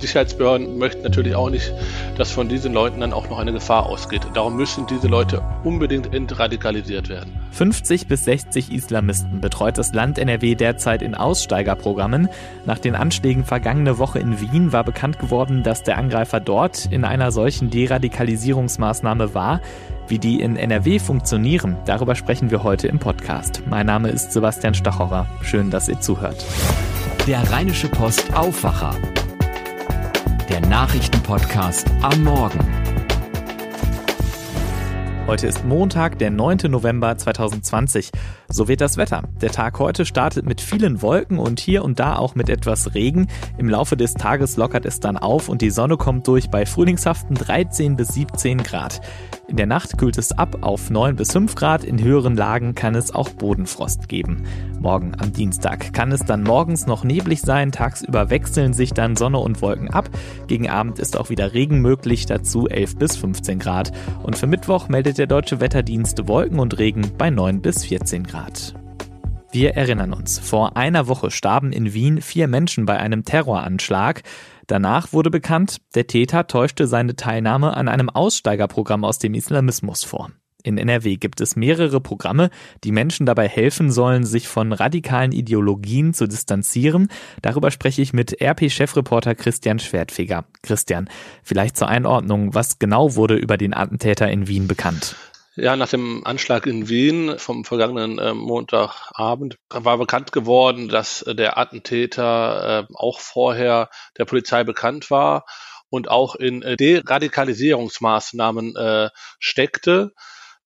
Sicherheitsbehörden möchten natürlich auch nicht, dass von diesen Leuten dann auch noch eine Gefahr ausgeht. Darum müssen diese Leute unbedingt entradikalisiert werden. 50 bis 60 Islamisten betreut das Land NRW derzeit in Aussteigerprogrammen. Nach den Anschlägen vergangene Woche in Wien war bekannt geworden, dass der Angreifer dort in einer solchen Deradikalisierungsmaßnahme war. Wie die in NRW funktionieren, darüber sprechen wir heute im Podcast. Mein Name ist Sebastian Stachorer. Schön, dass ihr zuhört. Der Rheinische Post Aufwacher. Der Nachrichtenpodcast am Morgen. Heute ist Montag, der 9. November 2020. So wird das Wetter. Der Tag heute startet mit vielen Wolken und hier und da auch mit etwas Regen. Im Laufe des Tages lockert es dann auf und die Sonne kommt durch bei frühlingshaften 13 bis 17 Grad. In der Nacht kühlt es ab auf 9 bis 5 Grad. In höheren Lagen kann es auch Bodenfrost geben. Morgen am Dienstag kann es dann morgens noch neblig sein. Tagsüber wechseln sich dann Sonne und Wolken ab. Gegen Abend ist auch wieder Regen möglich, dazu 11 bis 15 Grad. Und für Mittwoch meldet der Deutsche Wetterdienst Wolken und Regen bei 9 bis 14 Grad. Wir erinnern uns, vor einer Woche starben in Wien vier Menschen bei einem Terroranschlag. Danach wurde bekannt, der Täter täuschte seine Teilnahme an einem Aussteigerprogramm aus dem Islamismus vor. In NRW gibt es mehrere Programme, die Menschen dabei helfen sollen, sich von radikalen Ideologien zu distanzieren. Darüber spreche ich mit RP-Chefreporter Christian Schwertfeger. Christian, vielleicht zur Einordnung, was genau wurde über den Attentäter in Wien bekannt? Ja, nach dem Anschlag in Wien vom vergangenen äh, Montagabend war bekannt geworden, dass äh, der Attentäter äh, auch vorher der Polizei bekannt war und auch in äh, Deradikalisierungsmaßnahmen äh, steckte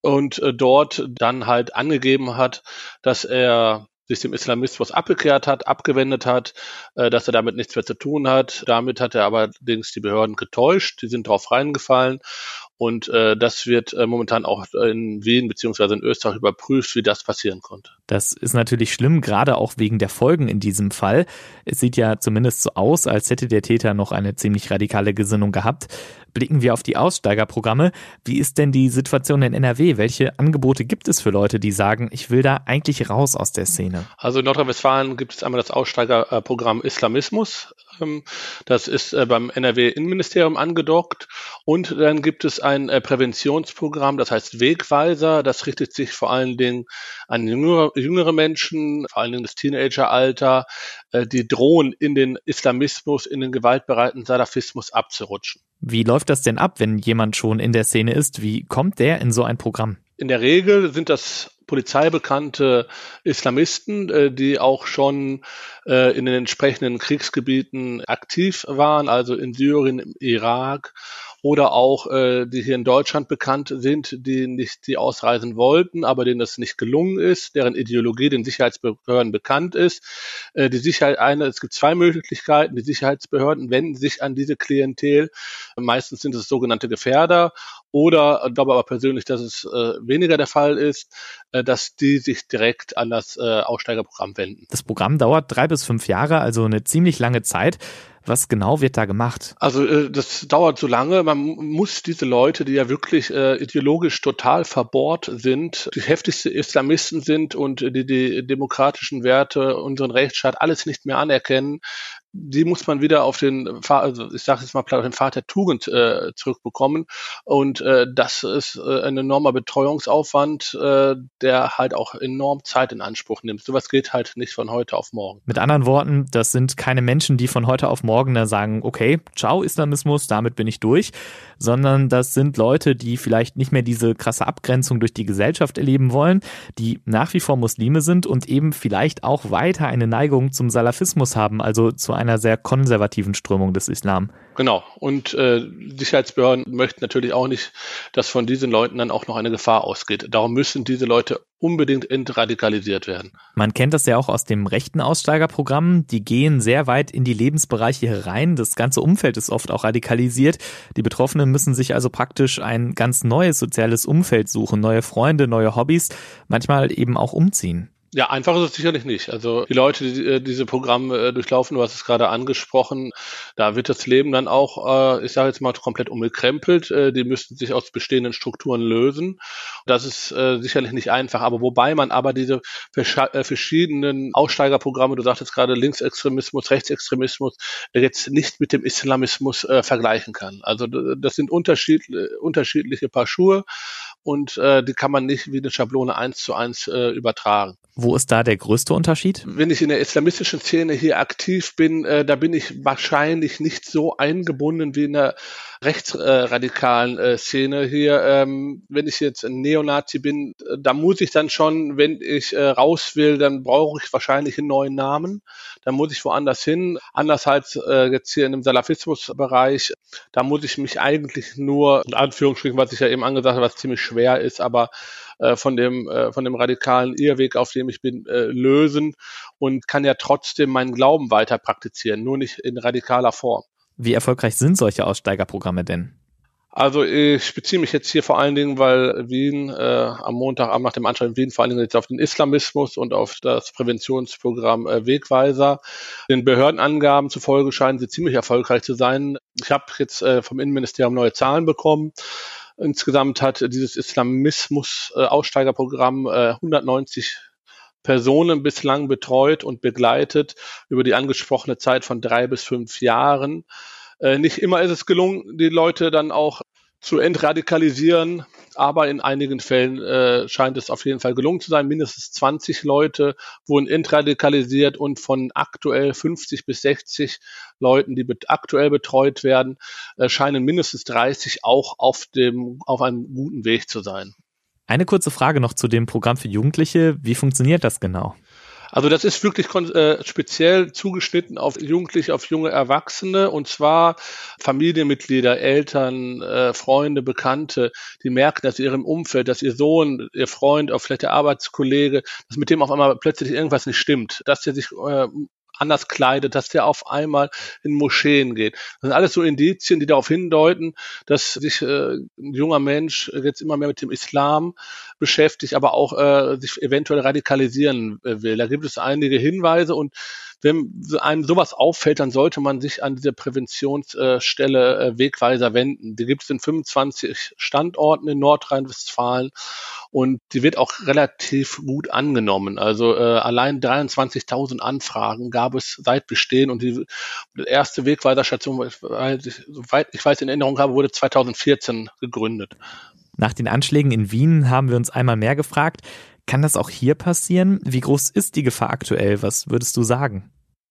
und äh, dort dann halt angegeben hat, dass er sich dem Islamismus abgekehrt hat, abgewendet hat, äh, dass er damit nichts mehr zu tun hat. Damit hat er allerdings die Behörden getäuscht, die sind darauf reingefallen und äh, das wird äh, momentan auch in Wien beziehungsweise in Österreich überprüft, wie das passieren konnte. Das ist natürlich schlimm, gerade auch wegen der Folgen in diesem Fall. Es sieht ja zumindest so aus, als hätte der Täter noch eine ziemlich radikale Gesinnung gehabt. Blicken wir auf die Aussteigerprogramme. Wie ist denn die Situation in NRW? Welche Angebote gibt es für Leute, die sagen, ich will da eigentlich raus aus der Szene? Also in Nordrhein-Westfalen gibt es einmal das Aussteigerprogramm Islamismus. Das ist äh, beim NRW-Innenministerium angedockt. Und dann gibt es ein äh, Präventionsprogramm, das heißt Wegweiser. Das richtet sich vor allen Dingen an jüngere, jüngere Menschen, vor allen Dingen das Teenageralter, äh, die drohen, in den Islamismus, in den gewaltbereiten Salafismus abzurutschen. Wie läuft das denn ab, wenn jemand schon in der Szene ist? Wie kommt der in so ein Programm? In der Regel sind das polizeibekannte Islamisten, äh, die auch schon äh, in den entsprechenden Kriegsgebieten aktiv waren, also in Syrien, im Irak oder auch äh, die hier in Deutschland bekannt sind, die nicht die ausreisen wollten, aber denen das nicht gelungen ist, deren Ideologie den Sicherheitsbehörden bekannt ist. Äh, die Sicherheit eine, es gibt zwei Möglichkeiten. Die Sicherheitsbehörden wenden sich an diese Klientel. Meistens sind es sogenannte Gefährder oder ich glaube aber persönlich, dass es äh, weniger der Fall ist, äh, dass die sich direkt an das äh, Aussteigerprogramm wenden. Das Programm dauert drei bis fünf Jahre, also eine ziemlich lange Zeit. Was genau wird da gemacht? Also äh, das dauert so lange. Man muss diese Leute, die ja wirklich äh, ideologisch total verbohrt sind, die heftigste Islamisten sind und die die demokratischen Werte, unseren Rechtsstaat alles nicht mehr anerkennen, die muss man wieder auf den, also ich sage jetzt mal, auf den Pfad der Tugend äh, zurückbekommen. Und äh, das ist äh, ein enormer Betreuungsaufwand, äh, der halt auch enorm Zeit in Anspruch nimmt. Sowas geht halt nicht von heute auf morgen. Mit anderen Worten, das sind keine Menschen, die von heute auf morgen da sagen, okay, ciao Islamismus, damit bin ich durch, sondern das sind Leute, die vielleicht nicht mehr diese krasse Abgrenzung durch die Gesellschaft erleben wollen, die nach wie vor Muslime sind und eben vielleicht auch weiter eine Neigung zum Salafismus haben, also zu einer sehr konservativen Strömung des Islam. Genau. Und äh, Sicherheitsbehörden möchten natürlich auch nicht, dass von diesen Leuten dann auch noch eine Gefahr ausgeht. Darum müssen diese Leute unbedingt entradikalisiert werden. Man kennt das ja auch aus dem rechten Aussteigerprogramm. Die gehen sehr weit in die Lebensbereiche herein. Das ganze Umfeld ist oft auch radikalisiert. Die Betroffenen müssen sich also praktisch ein ganz neues soziales Umfeld suchen, neue Freunde, neue Hobbys, manchmal eben auch umziehen. Ja, einfach ist es sicherlich nicht. Also die Leute, die äh, diese Programme äh, durchlaufen, du hast es gerade angesprochen, da wird das Leben dann auch, äh, ich sage jetzt mal, komplett umgekrempelt. Die müssten sich aus bestehenden Strukturen lösen. Das ist sicherlich nicht einfach. Aber wobei man aber diese verschiedenen Aussteigerprogramme, du sagtest gerade Linksextremismus, Rechtsextremismus, jetzt nicht mit dem Islamismus vergleichen kann. Also das sind unterschied unterschiedliche Paar Schuhe und die kann man nicht wie eine Schablone eins zu eins übertragen. Wo ist da der größte Unterschied? Wenn ich in der islamistischen Szene hier aktiv bin, äh, da bin ich wahrscheinlich nicht so eingebunden wie in der rechtsradikalen äh, Szene hier. Ähm, wenn ich jetzt ein Neonazi bin, äh, da muss ich dann schon, wenn ich äh, raus will, dann brauche ich wahrscheinlich einen neuen Namen. Dann muss ich woanders hin. Anders als äh, jetzt hier in dem Salafismusbereich, da muss ich mich eigentlich nur, in Anführungsstrichen, was ich ja eben angesagt habe, was ziemlich schwer ist, aber äh, von dem äh, von dem radikalen Irrweg, auf dem ich bin, äh, lösen und kann ja trotzdem meinen Glauben weiter praktizieren, nur nicht in radikaler Form. Wie erfolgreich sind solche Aussteigerprogramme denn? Also ich beziehe mich jetzt hier vor allen Dingen, weil Wien äh, am Montagabend nach dem Anschlag in Wien vor allen Dingen jetzt auf den Islamismus und auf das Präventionsprogramm äh, Wegweiser. Den Behördenangaben zufolge scheinen sie ziemlich erfolgreich zu sein. Ich habe jetzt äh, vom Innenministerium neue Zahlen bekommen. Insgesamt hat dieses Islamismus-Aussteigerprogramm äh, 190 Personen bislang betreut und begleitet über die angesprochene Zeit von drei bis fünf Jahren. Äh, nicht immer ist es gelungen, die Leute dann auch zu entradikalisieren, aber in einigen Fällen äh, scheint es auf jeden Fall gelungen zu sein. Mindestens 20 Leute wurden entradikalisiert und von aktuell 50 bis 60 Leuten, die bet aktuell betreut werden, äh, scheinen mindestens 30 auch auf dem auf einem guten Weg zu sein. Eine kurze Frage noch zu dem Programm für Jugendliche. Wie funktioniert das genau? Also das ist wirklich äh, speziell zugeschnitten auf Jugendliche, auf junge Erwachsene. Und zwar Familienmitglieder, Eltern, äh, Freunde, Bekannte, die merken, dass ihrem Umfeld, dass ihr Sohn, ihr Freund, auch vielleicht der Arbeitskollege, dass mit dem auf einmal plötzlich irgendwas nicht stimmt, dass der sich äh, anders kleidet, dass der auf einmal in Moscheen geht. Das sind alles so Indizien, die darauf hindeuten, dass sich äh, ein junger Mensch jetzt immer mehr mit dem Islam beschäftigt, aber auch äh, sich eventuell radikalisieren äh, will. Da gibt es einige Hinweise und wenn einem sowas auffällt, dann sollte man sich an diese Präventionsstelle äh, Wegweiser wenden. Die gibt es in 25 Standorten in Nordrhein-Westfalen und die wird auch relativ gut angenommen. Also äh, allein 23.000 Anfragen gab es seit Bestehen und die erste Wegweiserstation, soweit ich weiß, in Erinnerung habe, wurde 2014 gegründet. Nach den Anschlägen in Wien haben wir uns einmal mehr gefragt, kann das auch hier passieren? Wie groß ist die Gefahr aktuell? Was würdest du sagen?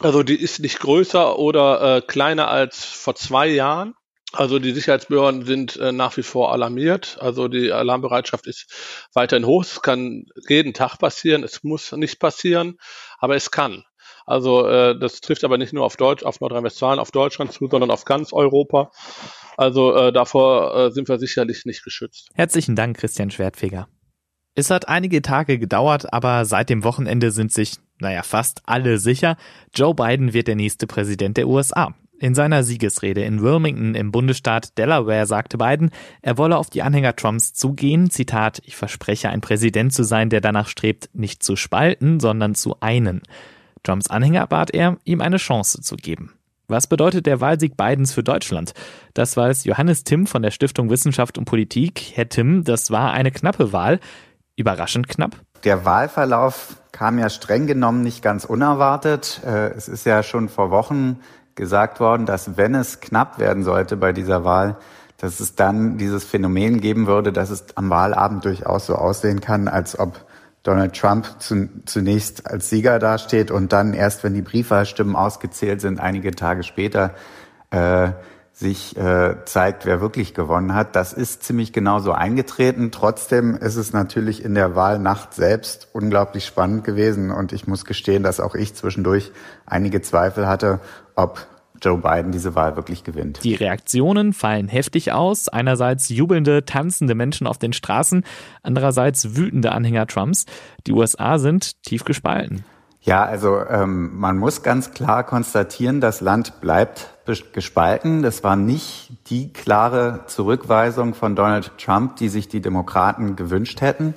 Also die ist nicht größer oder äh, kleiner als vor zwei Jahren. Also die Sicherheitsbehörden sind äh, nach wie vor alarmiert. Also die Alarmbereitschaft ist weiterhin hoch. Es kann jeden Tag passieren. Es muss nicht passieren, aber es kann. Also äh, das trifft aber nicht nur auf Deutsch, auf Nordrhein-Westfalen, auf Deutschland zu, sondern auf ganz Europa. Also äh, davor äh, sind wir sicherlich nicht geschützt. Herzlichen Dank, Christian Schwertfeger. Es hat einige Tage gedauert, aber seit dem Wochenende sind sich, naja, fast alle sicher, Joe Biden wird der nächste Präsident der USA. In seiner Siegesrede in Wilmington im Bundesstaat Delaware sagte Biden, er wolle auf die Anhänger Trumps zugehen. Zitat, ich verspreche ein Präsident zu sein, der danach strebt, nicht zu spalten, sondern zu einen. Trumps Anhänger bat er, ihm eine Chance zu geben. Was bedeutet der Wahlsieg Bidens für Deutschland? Das weiß Johannes Timm von der Stiftung Wissenschaft und Politik. Herr Timm, das war eine knappe Wahl überraschend knapp? Der Wahlverlauf kam ja streng genommen nicht ganz unerwartet. Äh, es ist ja schon vor Wochen gesagt worden, dass wenn es knapp werden sollte bei dieser Wahl, dass es dann dieses Phänomen geben würde, dass es am Wahlabend durchaus so aussehen kann, als ob Donald Trump zunächst als Sieger dasteht und dann erst, wenn die Briefwahlstimmen ausgezählt sind, einige Tage später äh, sich äh, zeigt, wer wirklich gewonnen hat. Das ist ziemlich genau so eingetreten. Trotzdem ist es natürlich in der Wahlnacht selbst unglaublich spannend gewesen und ich muss gestehen, dass auch ich zwischendurch einige Zweifel hatte, ob Joe Biden diese Wahl wirklich gewinnt. Die Reaktionen fallen heftig aus. Einerseits jubelnde, tanzende Menschen auf den Straßen, andererseits wütende Anhänger Trumps. Die USA sind tief gespalten. Ja, also ähm, man muss ganz klar konstatieren, das Land bleibt gespalten. Das war nicht die klare Zurückweisung von Donald Trump, die sich die Demokraten gewünscht hätten.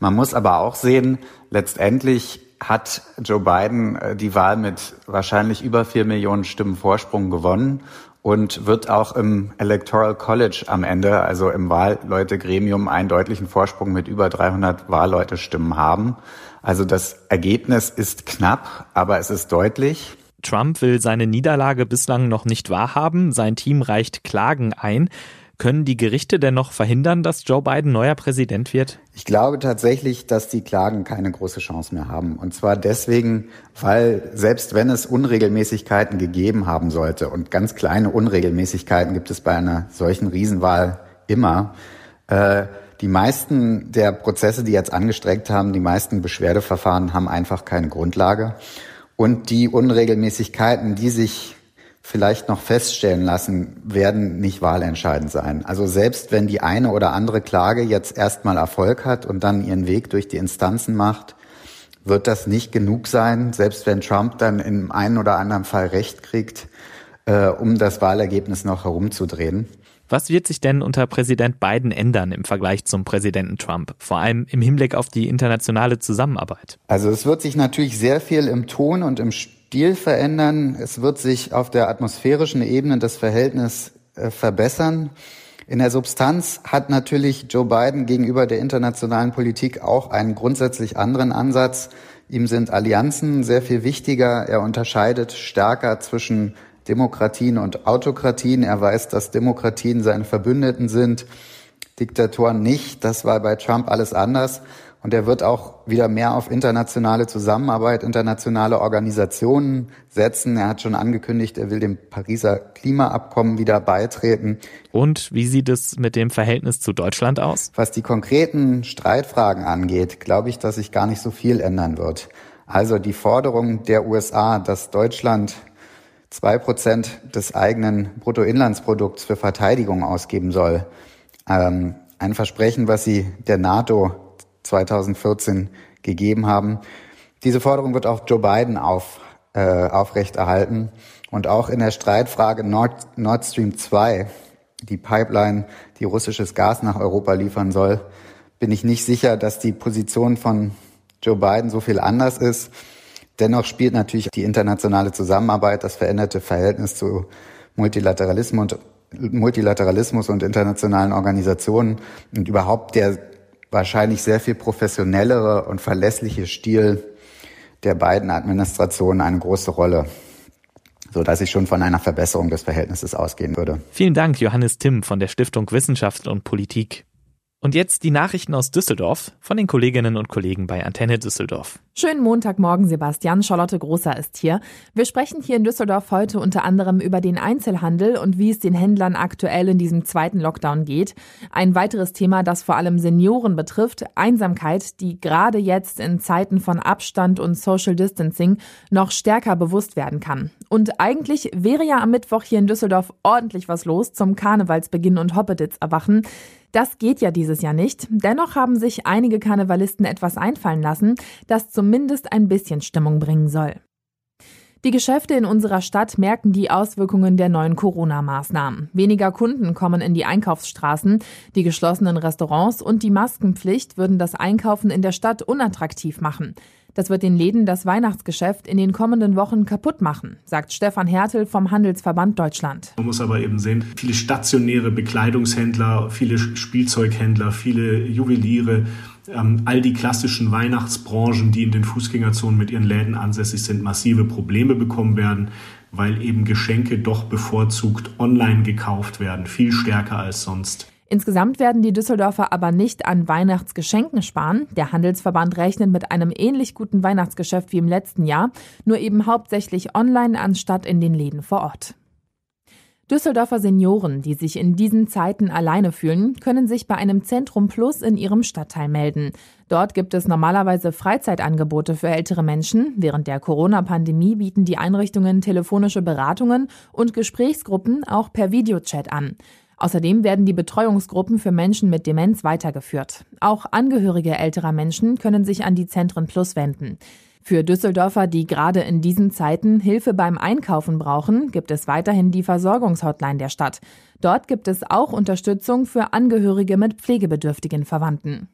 Man muss aber auch sehen, letztendlich hat Joe Biden äh, die Wahl mit wahrscheinlich über vier Millionen Stimmen Vorsprung gewonnen und wird auch im Electoral College am Ende, also im Wahlleutegremium, einen deutlichen Vorsprung mit über 300 Wahlleute-Stimmen haben. Also das Ergebnis ist knapp, aber es ist deutlich. Trump will seine Niederlage bislang noch nicht wahrhaben. Sein Team reicht Klagen ein. Können die Gerichte denn noch verhindern, dass Joe Biden neuer Präsident wird? Ich glaube tatsächlich, dass die Klagen keine große Chance mehr haben. Und zwar deswegen, weil selbst wenn es Unregelmäßigkeiten gegeben haben sollte, und ganz kleine Unregelmäßigkeiten gibt es bei einer solchen Riesenwahl immer, äh, die meisten der Prozesse, die jetzt angestreckt haben, die meisten Beschwerdeverfahren haben einfach keine Grundlage. Und die Unregelmäßigkeiten, die sich vielleicht noch feststellen lassen, werden nicht wahlentscheidend sein. Also selbst wenn die eine oder andere Klage jetzt erstmal Erfolg hat und dann ihren Weg durch die Instanzen macht, wird das nicht genug sein, selbst wenn Trump dann in einem oder anderen Fall Recht kriegt, äh, um das Wahlergebnis noch herumzudrehen. Was wird sich denn unter Präsident Biden ändern im Vergleich zum Präsidenten Trump, vor allem im Hinblick auf die internationale Zusammenarbeit? Also es wird sich natürlich sehr viel im Ton und im Stil verändern. Es wird sich auf der atmosphärischen Ebene das Verhältnis äh, verbessern. In der Substanz hat natürlich Joe Biden gegenüber der internationalen Politik auch einen grundsätzlich anderen Ansatz. Ihm sind Allianzen sehr viel wichtiger. Er unterscheidet stärker zwischen Demokratien und Autokratien. Er weiß, dass Demokratien seine Verbündeten sind, Diktatoren nicht. Das war bei Trump alles anders. Und er wird auch wieder mehr auf internationale Zusammenarbeit, internationale Organisationen setzen. Er hat schon angekündigt, er will dem Pariser Klimaabkommen wieder beitreten. Und wie sieht es mit dem Verhältnis zu Deutschland aus? Was die konkreten Streitfragen angeht, glaube ich, dass sich gar nicht so viel ändern wird. Also die Forderung der USA, dass Deutschland zwei Prozent des eigenen Bruttoinlandsprodukts für Verteidigung ausgeben soll. Ähm, ein Versprechen, was sie der NATO 2014 gegeben haben. Diese Forderung wird auch Joe Biden auf, äh, aufrechterhalten. Und auch in der Streitfrage Nord, Nord Stream 2, die Pipeline, die russisches Gas nach Europa liefern soll, bin ich nicht sicher, dass die Position von Joe Biden so viel anders ist. Dennoch spielt natürlich die internationale Zusammenarbeit, das veränderte Verhältnis zu Multilateralismus und, Multilateralismus und internationalen Organisationen und überhaupt der wahrscheinlich sehr viel professionellere und verlässliche Stil der beiden Administrationen eine große Rolle so dass ich schon von einer Verbesserung des Verhältnisses ausgehen würde. Vielen Dank, Johannes Timm von der Stiftung Wissenschaft und Politik. Und jetzt die Nachrichten aus Düsseldorf von den Kolleginnen und Kollegen bei Antenne Düsseldorf. Schönen Montagmorgen, Sebastian. Charlotte Großer ist hier. Wir sprechen hier in Düsseldorf heute unter anderem über den Einzelhandel und wie es den Händlern aktuell in diesem zweiten Lockdown geht. Ein weiteres Thema, das vor allem Senioren betrifft, Einsamkeit, die gerade jetzt in Zeiten von Abstand und Social Distancing noch stärker bewusst werden kann. Und eigentlich wäre ja am Mittwoch hier in Düsseldorf ordentlich was los zum Karnevalsbeginn und Hoppeditz erwachen. Das geht ja dieses Jahr nicht. Dennoch haben sich einige Karnevalisten etwas einfallen lassen, das zumindest ein bisschen Stimmung bringen soll. Die Geschäfte in unserer Stadt merken die Auswirkungen der neuen Corona-Maßnahmen. Weniger Kunden kommen in die Einkaufsstraßen, die geschlossenen Restaurants und die Maskenpflicht würden das Einkaufen in der Stadt unattraktiv machen. Das wird den Läden das Weihnachtsgeschäft in den kommenden Wochen kaputt machen, sagt Stefan Hertel vom Handelsverband Deutschland. Man muss aber eben sehen, viele stationäre Bekleidungshändler, viele Spielzeughändler, viele Juweliere, ähm, all die klassischen Weihnachtsbranchen, die in den Fußgängerzonen mit ihren Läden ansässig sind, massive Probleme bekommen werden, weil eben Geschenke doch bevorzugt online gekauft werden, viel stärker als sonst. Insgesamt werden die Düsseldorfer aber nicht an Weihnachtsgeschenken sparen. Der Handelsverband rechnet mit einem ähnlich guten Weihnachtsgeschäft wie im letzten Jahr, nur eben hauptsächlich online anstatt in den Läden vor Ort. Düsseldorfer Senioren, die sich in diesen Zeiten alleine fühlen, können sich bei einem Zentrum Plus in ihrem Stadtteil melden. Dort gibt es normalerweise Freizeitangebote für ältere Menschen. Während der Corona-Pandemie bieten die Einrichtungen telefonische Beratungen und Gesprächsgruppen auch per Videochat an. Außerdem werden die Betreuungsgruppen für Menschen mit Demenz weitergeführt. Auch Angehörige älterer Menschen können sich an die Zentren Plus wenden. Für Düsseldorfer, die gerade in diesen Zeiten Hilfe beim Einkaufen brauchen, gibt es weiterhin die Versorgungshotline der Stadt. Dort gibt es auch Unterstützung für Angehörige mit pflegebedürftigen Verwandten.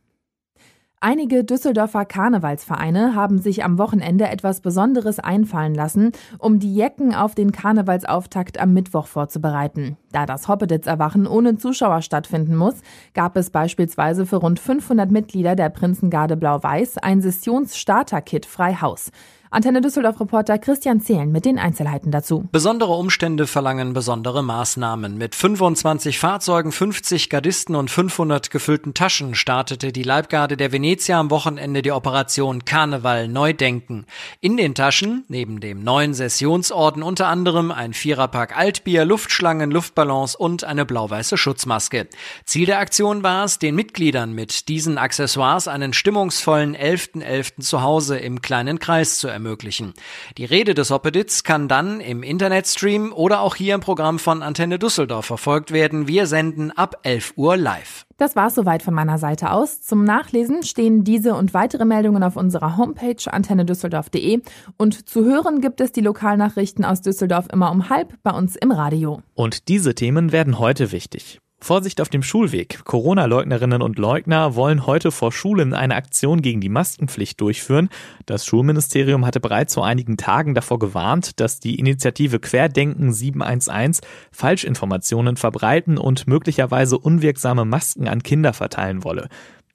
Einige Düsseldorfer Karnevalsvereine haben sich am Wochenende etwas Besonderes einfallen lassen, um die Jecken auf den Karnevalsauftakt am Mittwoch vorzubereiten. Da das Hoppeditz-Erwachen ohne Zuschauer stattfinden muss, gab es beispielsweise für rund 500 Mitglieder der Prinzengarde Blau-Weiß ein Sessions-Starter-Kit frei Haus. Antenne Düsseldorf-Reporter Christian Zehlen mit den Einzelheiten dazu. Besondere Umstände verlangen besondere Maßnahmen. Mit 25 Fahrzeugen, 50 Gardisten und 500 gefüllten Taschen startete die Leibgarde der Venezia am Wochenende die Operation Karneval Neudenken. In den Taschen, neben dem neuen Sessionsorden unter anderem ein Viererpack Altbier, Luftschlangen, Luftballons und eine blau-weiße Schutzmaske. Ziel der Aktion war es, den Mitgliedern mit diesen Accessoires einen stimmungsvollen 11.11. .11. zu Hause im kleinen Kreis zu ermöglichen ermöglichen. Die Rede des Opedits kann dann im Internetstream oder auch hier im Programm von Antenne Düsseldorf verfolgt werden. Wir senden ab 11 Uhr live. Das war's soweit von meiner Seite aus. Zum Nachlesen stehen diese und weitere Meldungen auf unserer Homepage antennedüsseldorf.de und zu hören gibt es die Lokalnachrichten aus Düsseldorf immer um halb bei uns im Radio. Und diese Themen werden heute wichtig. Vorsicht auf dem Schulweg. Corona-Leugnerinnen und Leugner wollen heute vor Schulen eine Aktion gegen die Maskenpflicht durchführen. Das Schulministerium hatte bereits vor einigen Tagen davor gewarnt, dass die Initiative Querdenken 711 Falschinformationen verbreiten und möglicherweise unwirksame Masken an Kinder verteilen wolle.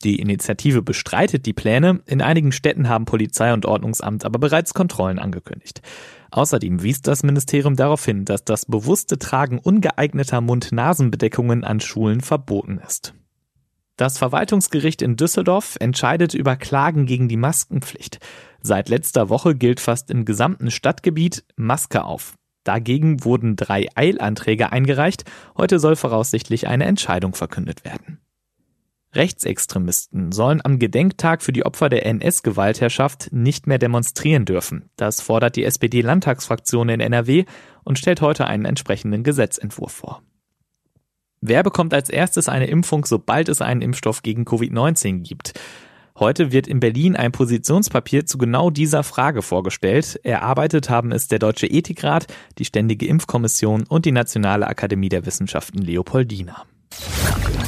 Die Initiative bestreitet die Pläne. In einigen Städten haben Polizei und Ordnungsamt aber bereits Kontrollen angekündigt. Außerdem wies das Ministerium darauf hin, dass das bewusste Tragen ungeeigneter Mund-Nasen-Bedeckungen an Schulen verboten ist. Das Verwaltungsgericht in Düsseldorf entscheidet über Klagen gegen die Maskenpflicht. Seit letzter Woche gilt fast im gesamten Stadtgebiet Maske auf. Dagegen wurden drei Eilanträge eingereicht. Heute soll voraussichtlich eine Entscheidung verkündet werden. Rechtsextremisten sollen am Gedenktag für die Opfer der NS-Gewaltherrschaft nicht mehr demonstrieren dürfen. Das fordert die SPD-Landtagsfraktion in NRW und stellt heute einen entsprechenden Gesetzentwurf vor. Wer bekommt als erstes eine Impfung, sobald es einen Impfstoff gegen Covid-19 gibt? Heute wird in Berlin ein Positionspapier zu genau dieser Frage vorgestellt. Erarbeitet haben es der Deutsche Ethikrat, die Ständige Impfkommission und die Nationale Akademie der Wissenschaften Leopoldina.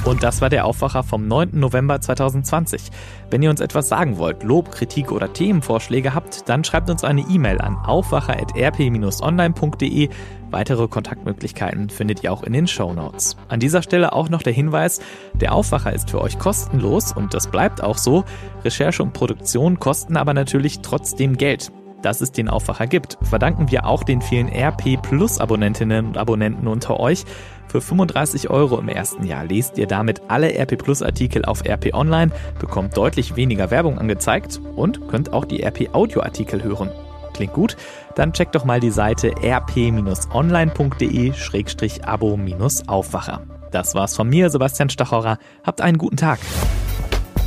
Und das war der Aufwacher vom 9. November 2020. Wenn ihr uns etwas sagen wollt, Lob, Kritik oder Themenvorschläge habt, dann schreibt uns eine E-Mail an aufwacher.rp-online.de. Weitere Kontaktmöglichkeiten findet ihr auch in den Show Notes. An dieser Stelle auch noch der Hinweis, der Aufwacher ist für euch kostenlos und das bleibt auch so. Recherche und Produktion kosten aber natürlich trotzdem Geld. Dass es den Aufwacher gibt, verdanken wir auch den vielen RP Plus Abonnentinnen und Abonnenten unter euch. Für 35 Euro im ersten Jahr lest ihr damit alle RP Plus Artikel auf RP Online, bekommt deutlich weniger Werbung angezeigt und könnt auch die RP Audio Artikel hören. Klingt gut? Dann checkt doch mal die Seite rp-online.de-abo-aufwacher. Das war's von mir, Sebastian Stachorer. Habt einen guten Tag.